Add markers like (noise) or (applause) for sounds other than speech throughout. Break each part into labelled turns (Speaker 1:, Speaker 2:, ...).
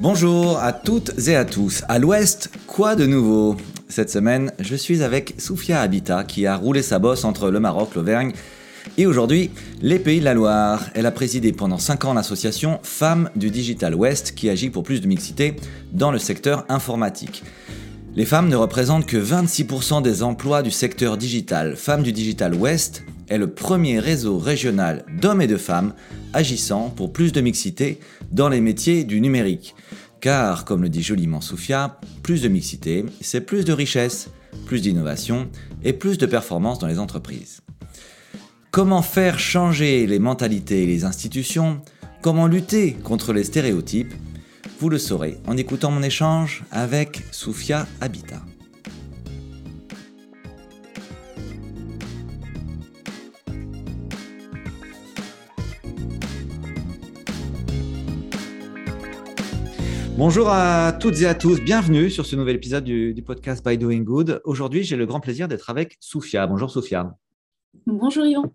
Speaker 1: Bonjour à toutes et à tous. À l'ouest, quoi de nouveau? Cette semaine, je suis avec Soufia Habitat qui a roulé sa bosse entre le Maroc, l'Auvergne et aujourd'hui les Pays de la Loire. Elle a présidé pendant 5 ans l'association Femmes du Digital Ouest qui agit pour plus de mixité dans le secteur informatique. Les femmes ne représentent que 26% des emplois du secteur digital. Femmes du Digital Ouest est le premier réseau régional d'hommes et de femmes agissant pour plus de mixité dans les métiers du numérique. Car, comme le dit joliment Soufia, plus de mixité, c'est plus de richesse, plus d'innovation et plus de performance dans les entreprises. Comment faire changer les mentalités et les institutions? Comment lutter contre les stéréotypes? Vous le saurez en écoutant mon échange avec Soufia Habitat. Bonjour à toutes et à tous, bienvenue sur ce nouvel épisode du, podcast By Doing Good. Aujourd'hui, j'ai le grand plaisir d'être avec Soufia. Bonjour Soufia.
Speaker 2: Bonjour Yvan.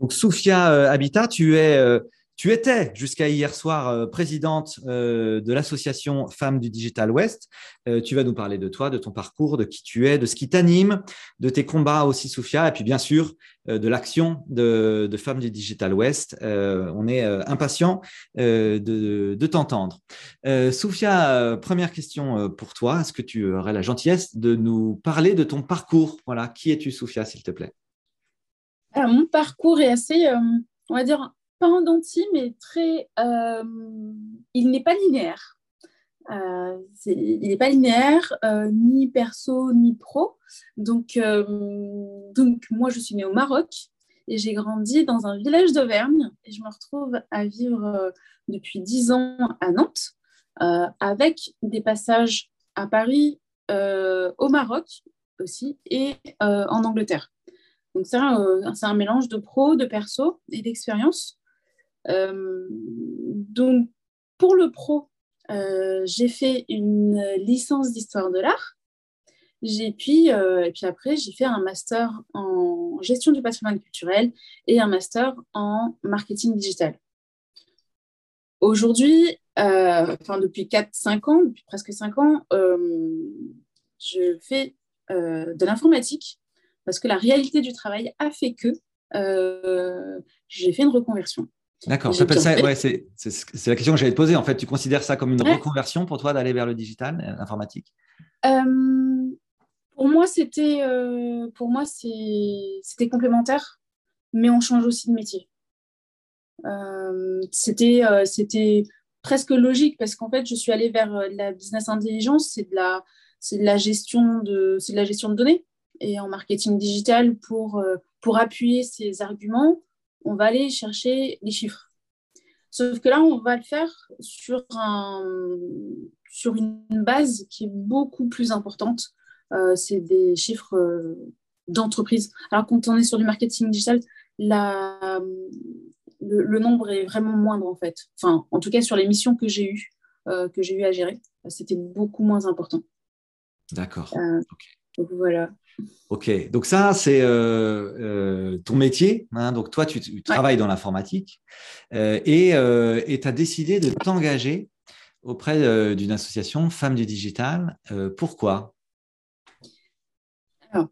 Speaker 1: Donc Soufia euh, Habitat, tu es euh, tu étais jusqu'à hier soir euh, présidente euh, de l'association Femmes du Digital West. Euh, tu vas nous parler de toi, de ton parcours, de qui tu es, de ce qui t'anime, de tes combats aussi, Soufia, et puis bien sûr de l'action de, Femmes du Digital West. on est impatient de, de t'entendre. Soufia, première question pour toi. Est-ce que tu aurais la gentillesse de nous parler de ton parcours? Voilà, qui es-tu, Soufia, s'il te plaît?
Speaker 2: Mon parcours est assez, on va dire, pas en denti, mais très. Euh, il n'est pas linéaire. Euh, il n'est pas linéaire, euh, ni perso, ni pro. Donc, donc, moi, je suis née au Maroc et j'ai grandi dans un village d'Auvergne et je me retrouve à vivre depuis dix ans à Nantes avec des passages à Paris, au Maroc aussi et en Angleterre. Donc, c'est un, un, mélange de pro, de perso et d'expérience. Euh, donc, pour le pro, euh, j'ai fait une licence d'histoire de l'art. J'ai puis, euh, et puis après, j'ai fait un master en gestion du patrimoine culturel et un master en marketing digital. Aujourd'hui, enfin depuis 4-5 ans, depuis presque 5 ans, je fais de l'informatique parce que la réalité du travail a fait que j'ai fait une reconversion.
Speaker 1: D'accord, ça, ouais, c'est, la question que j'allais te poser. En fait, tu considères ça comme une reconversion pour toi d'aller vers le digital, euh, l'informatique
Speaker 2: euh, Pour moi, c'était, euh, pour moi, c'était complémentaire, mais on change aussi de métier. c'était, c'était presque logique parce qu'en fait, je suis allée vers la business intelligence, c'est de la, c'est de la gestion de, c'est de la gestion de données et en marketing digital pour, pour appuyer ces arguments on va aller chercher les chiffres. Sauf que là, on va le faire sur, un, sur une base qui est beaucoup plus importante. Euh, c'est des chiffres euh, d'entreprise. Alors, quand on est sur du marketing digital, la, le, nombre est vraiment moindre, en fait. Enfin, en tout cas, sur les missions que j'ai eues, euh, que j'ai eu à gérer, c'était beaucoup moins important.
Speaker 1: D'accord.
Speaker 2: Donc, voilà.
Speaker 1: Ok, donc ça, c'est euh, euh, ton métier. Hein. donc toi, tu, travailles dans l'informatique euh, et tu as décidé de t'engager auprès d'une association Femmes du Digital. pourquoi?
Speaker 2: Alors,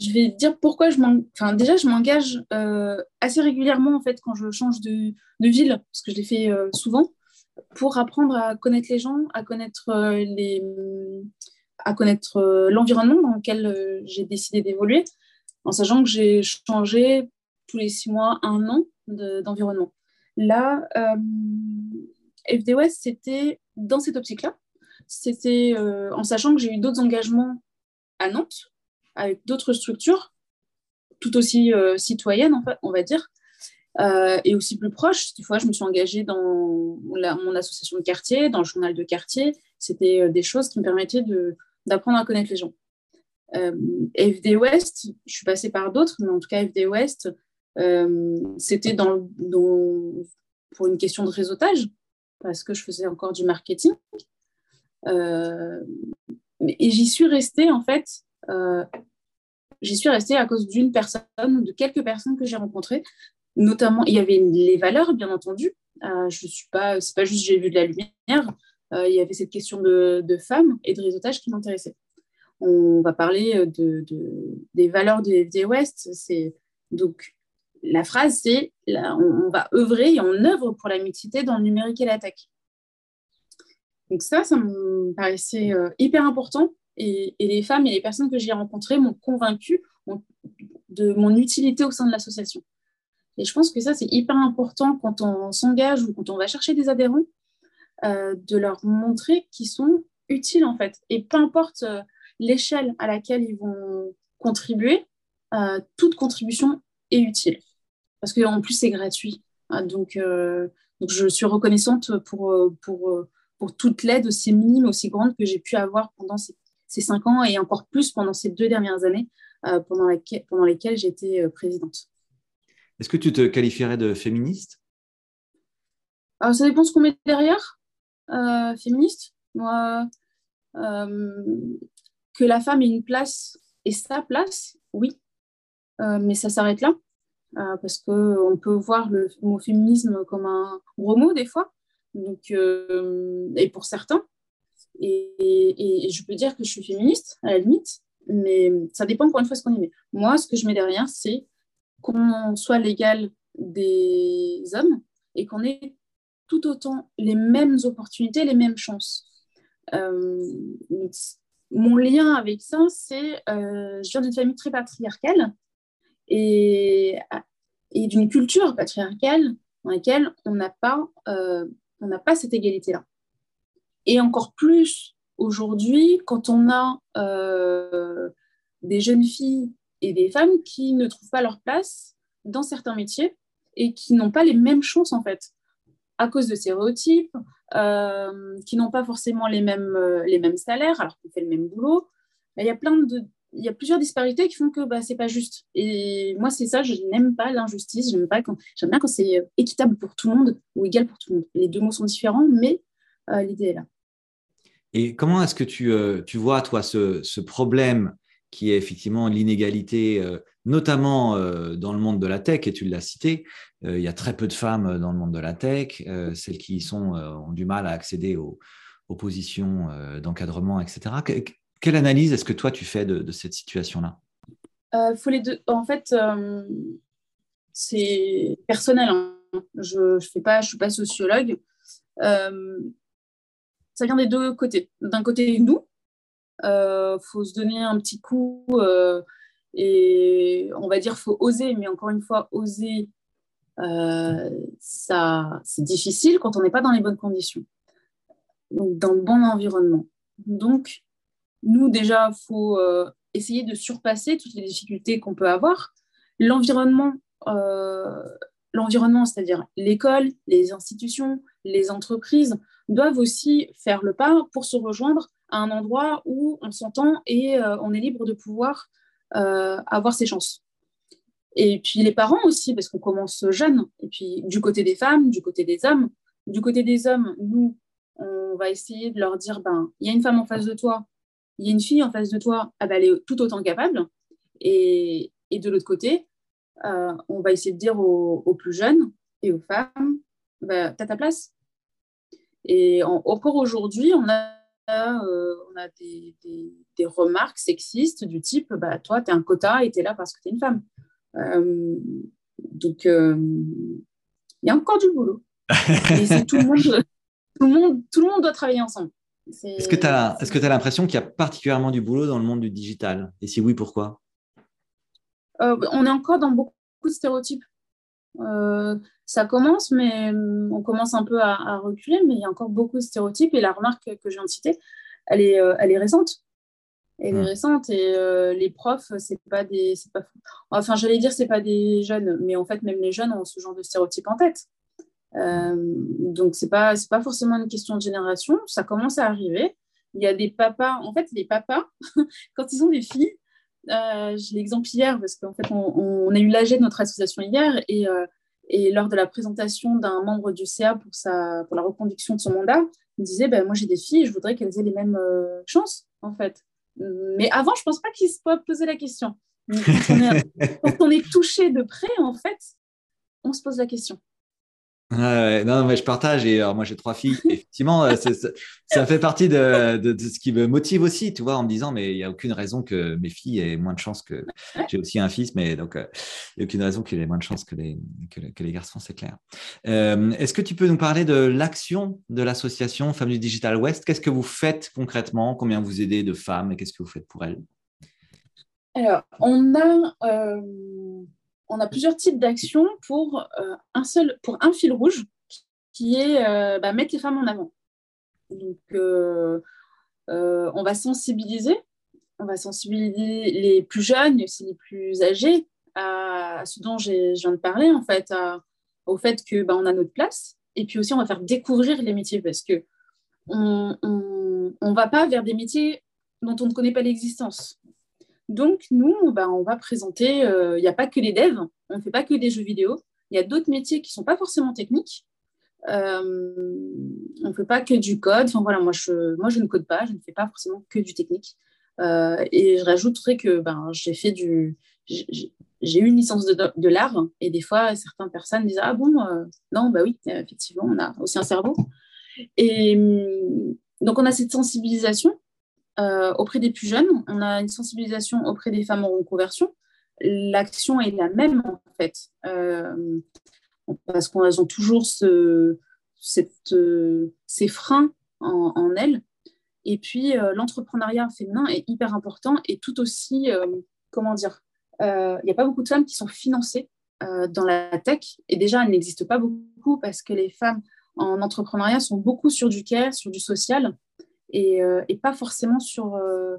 Speaker 2: je vais dire pourquoi je m'engage. Enfin, déjà, je m'engage assez régulièrement en fait quand je change de, de ville, parce que je l'ai fait souvent, pour apprendre à connaître les gens, à connaître les à connaître euh, l'environnement dans lequel euh, j'ai décidé d'évoluer, en sachant que j'ai changé tous les six mois, un an d'environnement. Là, euh, FDOS, c'était dans cette optique-là. C'était en sachant que j'ai eu d'autres engagements à Nantes, avec d'autres structures, tout aussi citoyennes, en fait, on va dire, et aussi plus proches. Des fois, je me suis engagée dans mon association de quartier, dans le journal de quartier. C'était des choses qui me permettaient de, d'apprendre à connaître les gens. Euh, FD West, je suis passée par d'autres, mais en tout cas FD West, euh, c'était pour une question de réseautage, parce que je faisais encore du marketing. Euh, et j'y suis restée, en fait, j'y suis restée à cause d'une personne de quelques personnes que j'ai rencontrées. Notamment, il y avait les valeurs, bien entendu. je suis pas, c'est pas juste j'ai vu de la lumière. Il y avait cette question de, femmes et de réseautage qui m'intéressait on va parler de, des valeurs de FD West. C'est donc la phrase, c'est on, va œuvrer et on œuvre pour la mixité dans le numérique et la tech. Donc ça, ça me paraissait euh, hyper important. Et, les femmes et les personnes que j'ai rencontrées m'ont convaincue de mon utilité au sein de l'association. Et je pense que ça, c'est hyper important quand on s'engage ou quand on va chercher des adhérents, euh, de leur montrer qu'ils sont utiles en fait. Et peu importe euh, l'échelle à laquelle ils vont contribuer, euh, toute contribution est utile. Parce qu'en plus, c'est gratuit. Hein, donc, donc, je suis reconnaissante pour, pour, pour toute l'aide aussi minime, aussi grande que j'ai pu avoir pendant ces, cinq ans et encore plus pendant ces deux dernières années pendant, laquelle, pendant lesquelles j'étais présidente.
Speaker 1: Est-ce que tu te qualifierais de féministe?
Speaker 2: Alors, Ça dépend ce qu'on met derrière. Féministe Moi, que la femme ait une place et sa place, oui, euh, mais ça s'arrête là. Euh, parce qu'on peut voir le mot féminisme comme un gros mot des fois, donc, euh, et pour certains. Et, je peux dire que je suis féministe, à la limite, mais ça dépend encore une fois ce qu'on y met. Moi, ce que je mets derrière, c'est qu'on soit l'égal des hommes et qu'on ait tout autant les mêmes opportunités, les mêmes chances mon lien avec ça, c'est euh, je viens d'une famille très patriarcale et, et d'une culture patriarcale dans laquelle on n'a pas, euh, pas cette égalité-là. Et encore plus aujourd'hui, quand on a euh, des jeunes filles et des femmes qui ne trouvent pas leur place dans certains métiers et qui n'ont pas les mêmes chances en fait à cause de stéréotypes, euh, qui n'ont pas forcément les mêmes, euh, les mêmes salaires alors qu'on fait le même boulot. Il y a plein de, il y a plusieurs disparités qui font que bah, c'est pas juste. Et moi, c'est ça, je n'aime pas l'injustice. J'aime pas quand, j'aime bien quand c'est équitable pour tout le monde ou égal pour tout le monde. Les deux mots sont différents, mais euh, l'idée est là.
Speaker 1: Et comment est-ce que tu, tu vois, toi, ce, ce, problème qui est effectivement l'inégalité, notamment dans le monde de la tech, et tu l'as cité, euh, il y a très peu de femmes dans le monde de la tech. Euh, celles qui sont euh, ont du mal à accéder aux, positions d'encadrement, etc. quelle analyse est-ce que toi tu fais de, cette situation-là?
Speaker 2: Faut les deux. En fait, c'est personnel. Hein. Je ne je suis pas sociologue. ça vient des deux côtés. D'un côté, nous, il faut se donner un petit coup et on va dire faut oser, mais encore une fois, oser euh, ça, c'est difficile quand on n'est pas dans les bonnes conditions, donc dans le bon environnement. Donc, nous, déjà, faut euh, essayer de surpasser toutes les difficultés qu'on peut avoir. L'environnement, euh, l'environnement, c'est-à-dire l'école, les institutions, les entreprises, doivent aussi faire le pas pour se rejoindre à un endroit où on s'entend et on est libre de pouvoir avoir ses chances. Et puis les parents aussi, parce qu'on commence jeune. Et puis du côté des femmes, du côté des hommes. Du côté des hommes, nous, on va essayer de leur dire, ben, il y a une femme en face de toi, il y a une fille en face de toi, ah ben, elle est tout autant capable. Et, et de l'autre côté, euh, on va essayer de dire aux, plus jeunes et aux femmes, ben, tu as ta place. Et encore aujourd'hui, on a, euh, on a des, des, des, remarques sexistes du type, bah, toi, tu es un quota et tu es là parce que tu es une femme. Euh, donc, euh, il y a encore du boulot. tout, le monde, (laughs) tout, le monde, tout le monde doit travailler ensemble.
Speaker 1: Est-ce que tu as, est l'impression qu'il y a particulièrement du boulot dans le monde du digital? Et si oui, pourquoi?
Speaker 2: On est encore dans beaucoup de stéréotypes. Ça commence, mais on commence un peu à, reculer, mais il y a encore beaucoup de stéréotypes. Et la remarque que je viens de citer, elle est, elle est récente. Elle est récente et euh, les profs c'est pas des c'est pas enfin j'allais dire c'est pas des jeunes mais en fait même les jeunes ont ce genre de stéréotype en tête. Euh, donc c'est pas c'est pas forcément une question de génération. Ça commence à arriver. Il y a des papas en fait les papas (laughs) quand ils ont des filles euh, j'ai l'exemple hier parce qu'en fait on, a eu l'AG de notre association hier et et lors de la présentation d'un membre du CA pour, sa, pour la reconduction de son mandat, il disait ben, Moi, j'ai des filles, je voudrais qu'elles aient les mêmes chances en fait. Mais avant, je pense pas qu'il se poser la question. (laughs) quand on est touché de près, en fait, on se pose la question
Speaker 1: non, mais je partage. Et alors, moi, j'ai trois filles. (laughs) Effectivement, euh, ça, fait partie de, de, ce qui me motive aussi, tu vois, en me disant, mais il n'y a aucune raison que mes filles aient moins de chance que. (laughs) J'ai aussi un fils, mais donc, euh, il n'y a aucune raison qu'il ait moins de chance que les, que, les garçons, c'est clair. Euh, est-ce que tu peux nous parler de l'action de l'association Femmes du Digital West Qu'est-ce que vous faites concrètement? Combien vous aidez de femmes et qu'est-ce que vous faites pour elles?
Speaker 2: Alors, on a on a plusieurs types d'actions pour, euh, un seul, pour un fil rouge qui est euh, bah, mettre les femmes en avant. Donc, euh, on va sensibiliser, on va sensibiliser les plus jeunes et aussi les plus âgés à, ce dont je viens de parler, en fait, au fait que bah, on a notre place. Et puis aussi, on va faire découvrir les métiers parce que on ne va pas vers des métiers dont on ne connaît pas l'existence. Donc, nous, on va présenter, euh, il n'y a pas que les devs, on ne fait pas que des jeux vidéo, il y a d'autres métiers qui ne sont pas forcément techniques. Euh, on ne fait pas que du code. Enfin, voilà, moi je, ne code pas, je ne fais pas forcément que du technique. Euh, et je rajouterais que ben, j'ai fait du. J'ai eu une licence de, de l'art et des fois, certaines personnes disent Ah bon, non, bah oui, effectivement, on a aussi un cerveau. Et donc, on a cette sensibilisation auprès des plus jeunes, on a une sensibilisation auprès des femmes en reconversion. L'action est la même en fait, euh, parce qu'elles ont toujours euh, ces freins en, elles. Et puis l'entrepreneuriat féminin est hyper important et tout aussi, comment dire, il n'y a pas beaucoup de femmes qui sont financées dans la tech. Et déjà, elles n'existent pas beaucoup parce que les femmes en entrepreneuriat sont beaucoup sur du care, sur du social. Euh, et, pas forcément sur euh,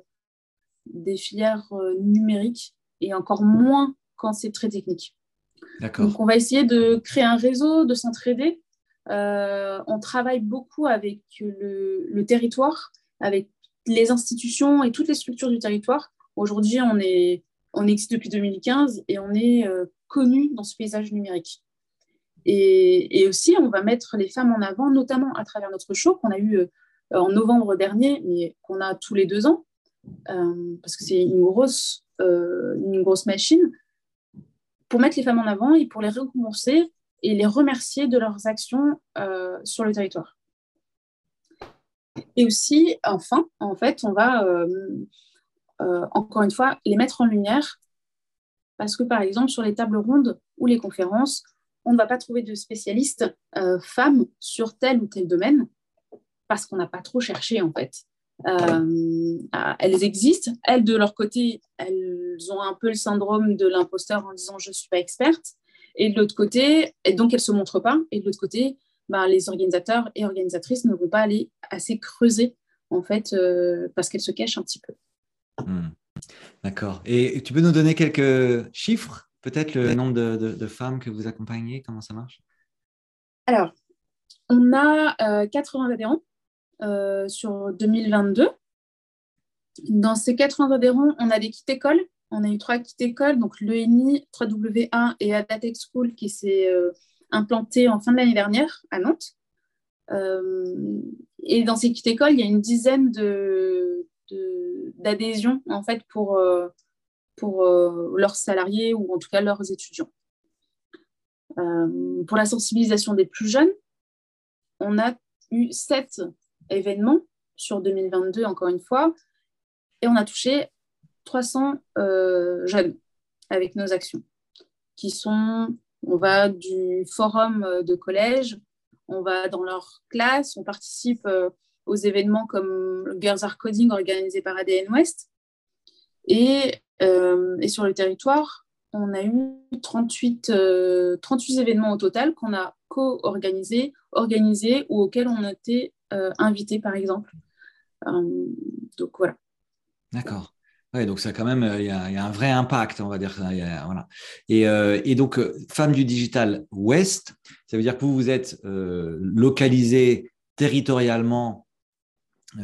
Speaker 2: des filières euh, numériques et encore moins quand c'est très technique. Donc, on va essayer de créer un réseau, de s'entraider. on travaille beaucoup avec le, territoire, avec les institutions et toutes les structures du territoire. Aujourd'hui, on, est, on existe depuis 2015 et on est connu dans ce paysage numérique. Et, et, aussi, on va mettre les femmes en avant, notamment à travers notre show qu'on a eu euh, en novembre dernier, mais qu'on a tous les deux ans, euh, parce que c'est une grosse, euh, une grosse machine, pour mettre les femmes en avant et pour les récompenser et les remercier de leurs actions sur le territoire. Et aussi, enfin, en fait, on va, encore une fois, les mettre en lumière parce que, par exemple, sur les tables rondes ou les conférences, on ne va pas trouver de spécialistes femmes sur tel ou tel domaine parce qu'on n'a pas trop cherché en fait. Euh, elles existent. Elles, de leur côté, elles ont un peu le syndrome de l'imposteur en disant je ne suis pas experte. Et de l'autre côté, et donc elles ne se montrent pas. Et de l'autre côté, bah, les organisateurs et organisatrices ne vont pas aller assez creuser en fait euh, parce qu'elles se cachent un petit peu.
Speaker 1: Hmm. D'accord. Et tu peux nous donner quelques chiffres Peut-être le nombre de, de, femmes que vous accompagnez Comment ça marche?
Speaker 2: Alors, on a 80 euh, adhérents euh, sur 2022. Dans ces 80 adhérents, on a des kits écoles. On a eu trois kits écoles, donc l'ENI, 3W1 et Adatech School qui s'est euh, implanté en fin de l'année dernière à Nantes. Euh, et dans ces kits écoles, il y a une dizaine de, d'adhésions en fait pour, pour leurs salariés ou en tout cas leurs étudiants. pour la sensibilisation des plus jeunes, on a eu sept événements sur 2022, encore une fois, et on a touché 300 euh, jeunes avec nos actions, qui sont, on va du forum de collège, on va dans leur classe, on participe euh, aux événements comme le Girls Are Coding organisé par ADN West. Et, euh, et sur le territoire, on a eu 38, 38 événements au total qu'on a co-organisés, organisés ou auxquels on a été euh, invité, par exemple. Euh, donc voilà.
Speaker 1: D'accord. Ouais, donc ça quand même, il y, a, un vrai impact, on va dire. voilà. Et, euh, et, donc, femme du digital Ouest, ça veut dire que vous vous êtes localisé territorialement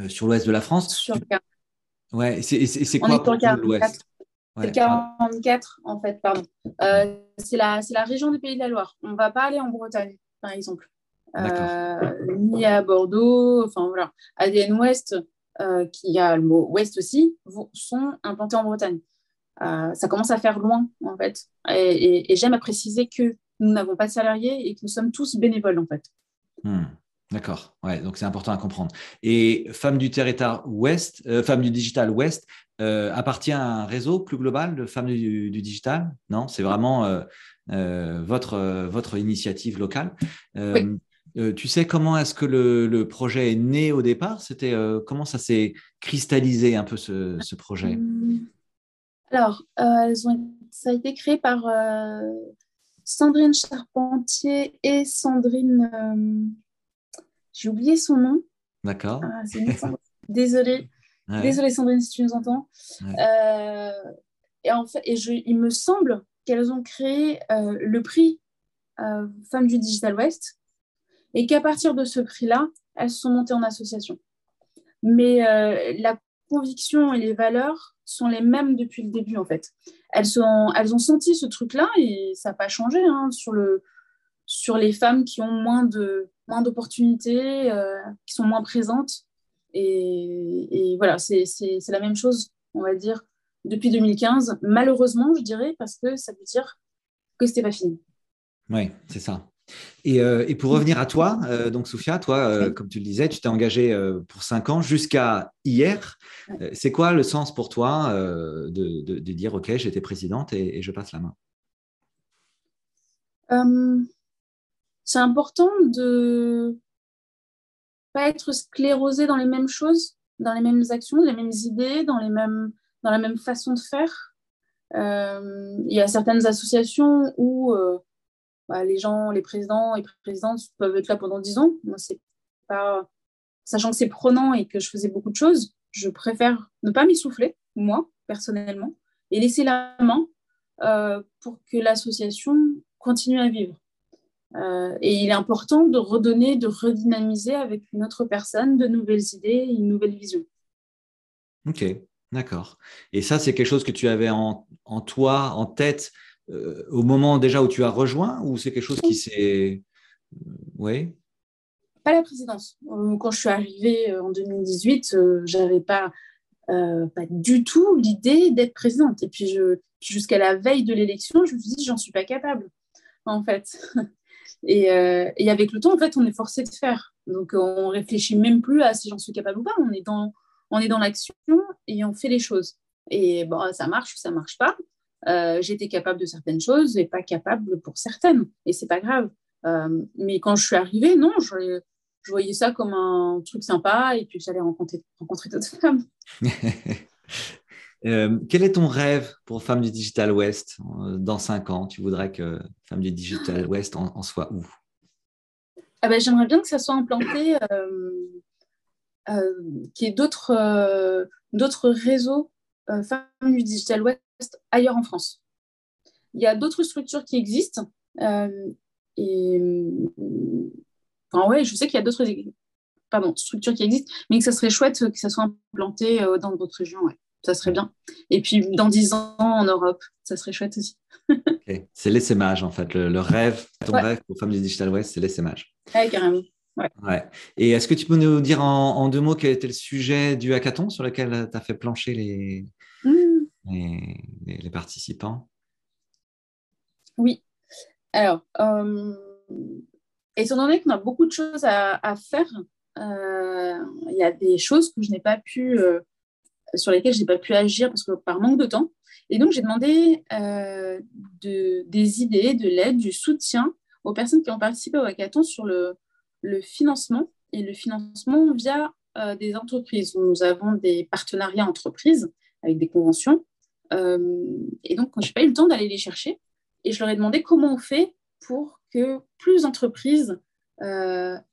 Speaker 1: sur l'ouest de la France.
Speaker 2: Sur
Speaker 1: Ouais, c'est quoi
Speaker 2: l'ouest C'est 44 en fait, pardon. c'est la, la région du Pays de la Loire. On ne va pas aller en Bretagne, par exemple. Euh, ni à Bordeaux. Enfin voilà, ADN Ouest, qui a le mot Ouest aussi, sont implantés en Bretagne. ça commence à faire loin, en fait. Et, j'aime à préciser que nous n'avons pas de salariés et que nous sommes tous bénévoles, en fait.
Speaker 1: Hmm. D'accord, ouais, donc c'est important à comprendre. Et Femmes du territoire Ouest, euh, Femmes du digital Ouest, euh, appartient à un réseau plus global de Femmes du, digital? Non, c'est vraiment euh, votre, votre initiative locale. Tu sais comment est-ce que le, projet est né au départ? C'était comment ça s'est cristallisé un peu ce, ce projet?
Speaker 2: Alors, elles ont, ça a été créé par Sandrine Charpentier et Sandrine j'ai oublié son nom.
Speaker 1: D'accord.
Speaker 2: Ah, Désolée. (laughs) Désolée Sandrine si tu nous entends. Euh, et en fait, et je, il me semble qu'elles ont créé euh, le prix euh, Femmes du Digital West et qu'à partir de ce prix-là, elles se sont montées en association. Mais la conviction et les valeurs sont les mêmes depuis le début en fait. Elles, ont senti ce truc-là et ça n'a pas changé hein, sur, le, sur les femmes qui ont moins d'opportunités, euh, qui sont moins présentes. Et, voilà, c'est la même chose, on va dire, depuis 2015. Malheureusement, je dirais, parce que ça veut dire que c'était pas fini.
Speaker 1: Oui, c'est ça. Et, euh, et, pour revenir à toi, euh, donc Sophia, toi, comme tu le disais, tu t'es engagée pour cinq ans jusqu'à hier. c'est quoi le sens pour toi de, de, dire, OK, j'étais présidente et, et, je passe la main?
Speaker 2: C'est important de pas être sclérosé dans les mêmes choses, dans les mêmes actions, les mêmes idées, dans, les mêmes, dans la même façon de faire. Euh, il y a certaines associations où euh, bah, les gens, les présidents et présidentes peuvent être là pendant dix ans. Moi, c'est pas, sachant que c'est prenant et que je faisais beaucoup de choses, je préfère ne pas m'essouffler, moi, personnellement, et laisser la main euh, pour que l'association continue à vivre. Euh, et il est important de redonner, de redynamiser avec une autre personne de nouvelles idées, une nouvelle vision.
Speaker 1: Ok, d'accord. Et ça, c'est quelque chose que tu avais en, toi, en tête, euh, au moment déjà où tu as rejoint, ou c'est quelque chose qui s'est... Euh, oui
Speaker 2: Pas la présidence. Quand je suis arrivée en 2018, j'avais pas... pas du tout l'idée d'être présidente. Et puis, jusqu'à la veille de l'élection, je me suis dit, j'en suis pas capable, en fait. (laughs) Euh, et, avec le temps, en fait, on est forcé de faire. Donc, on réfléchit même plus à si j'en suis capable ou pas. On est dans, on est dans l'action et on fait les choses. Et bon, ça marche ou ça marche pas. Euh, j'étais capable de certaines choses et pas capable pour certaines. Et c'est pas grave. Euh, mais quand je suis arrivée, non, je, je, voyais ça comme un truc sympa et puis j'allais rencontrer, rencontrer d'autres (laughs) femmes. (laughs)
Speaker 1: Euh, quel est ton rêve pour Femmes du Digital West dans cinq ans? Tu voudrais que Femmes du Digital (laughs) West en, soit où?
Speaker 2: Ah ben, J'aimerais bien que ça soit implanté, qu'il y ait d'autres, d'autres réseaux Femmes du Digital West ailleurs en France. Il y a d'autres structures qui existent. et, enfin, ouais, je sais qu'il y a d'autres pardon, structures qui existent, mais que ça serait chouette que ça soit implanté dans d'autres régions. Ouais ça serait bien. Et puis dans dix ans en Europe, ça serait chouette aussi. (laughs)
Speaker 1: C'est l'essaimage en fait, le, rêve, ton rêve pour Femmes du Digital West, c'est l'essaimage.
Speaker 2: Oui, carrément.
Speaker 1: Ouais. Et est-ce que tu peux nous dire en, deux mots quel était le sujet du hackathon sur lequel tu as fait plancher les, mmh. Les, participants?
Speaker 2: Oui. Alors, euh, étant donné qu'on a beaucoup de choses à, faire, euh, il y a des choses que je n'ai pas pu euh, sur lesquels je n'ai pas pu agir parce que par manque de temps. Et donc, j'ai demandé de, des idées, de l'aide, du soutien aux personnes qui ont participé au hackathon sur le, financement et le financement via des entreprises. Nous avons des partenariats entreprises avec des conventions. Euh, et donc, je n'ai pas eu le temps d'aller les chercher. Et je leur ai demandé comment on fait pour que plus d'entreprises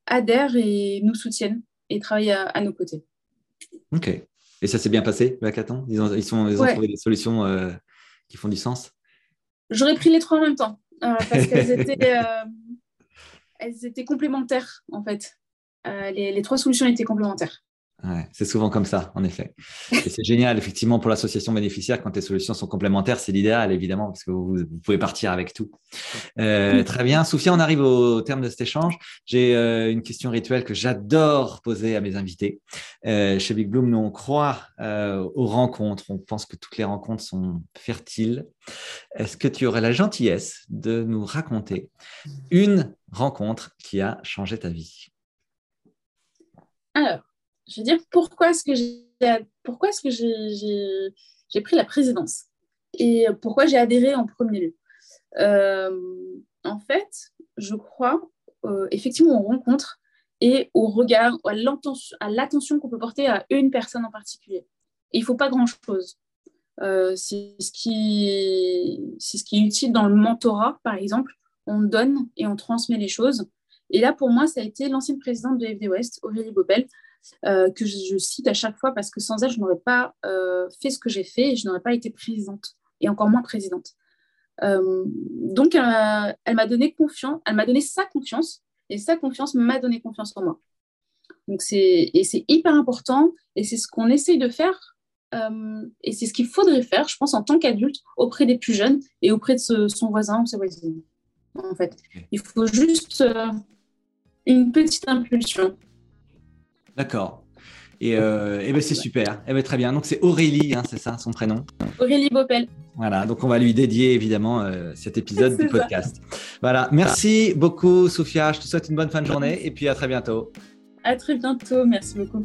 Speaker 2: adhèrent et nous soutiennent et travaillent à, à nos côtés.
Speaker 1: OK. Et ça s'est bien passé, hackathon? Ils ont, ils, sont, ils ont trouvé des solutions euh, qui font du sens?
Speaker 2: J'aurais pris les trois en même temps, euh, parce qu'elles (laughs) étaient, euh, elles étaient complémentaires, en fait. Les, les, trois solutions étaient complémentaires.
Speaker 1: C'est souvent comme ça, en effet. Et c'est génial, effectivement, pour l'association bénéficiaire, quand les solutions sont complémentaires, c'est l'idéal, évidemment, parce que vous, pouvez partir avec tout. Euh, très bien. Sophia, on arrive au terme de cet échange. J'ai euh, une question rituelle que j'adore poser à mes invités. Euh, chez Big Bloom, nous, on croit aux rencontres. On pense que toutes les rencontres sont fertiles. Est-ce que tu aurais la gentillesse de nous raconter une rencontre qui a changé ta vie?
Speaker 2: Alors, je veux dire pourquoi est-ce que j'ai pourquoi est-ce que j'ai pris la présidence? Et pourquoi j'ai adhéré en premier lieu? Euh, en fait, je crois euh, effectivement aux rencontres et au regard, à l'attention qu'on peut porter à une personne en particulier. il ne faut pas grand-chose. Euh, c'est ce, qui, ce qui est utile dans le mentorat, par exemple. On donne et on transmet les choses. Et là, pour moi, ça a été l'ancienne présidente de FD West, Aurélie Bobel, euh, que je, cite à chaque fois parce que sans elle, je n'aurais pas euh, fait ce que j'ai fait et je n'aurais pas été présidente, et encore moins présidente. Euh, donc, elle m'a donné confiance, elle m'a donné sa confiance, et sa confiance m'a donné confiance en moi. Donc, c'est, et c'est hyper important, et c'est ce qu'on essaye de faire, et c'est ce qu'il faudrait faire, je pense, en tant qu'adulte, auprès des plus jeunes et auprès de son voisin ou sa voisine. En fait, il faut juste une petite impulsion.
Speaker 1: D'accord. Et, euh, ben c'est super. Et ben très bien. Donc c'est Aurélie, hein, c'est ça son prénom?
Speaker 2: Aurélie Bopel.
Speaker 1: Voilà, donc on va lui dédier évidemment euh, cet épisode (laughs) du podcast. Voilà, merci beaucoup Sophia. Je te souhaite une bonne fin de journée et puis à très bientôt.
Speaker 2: À très bientôt. Merci beaucoup.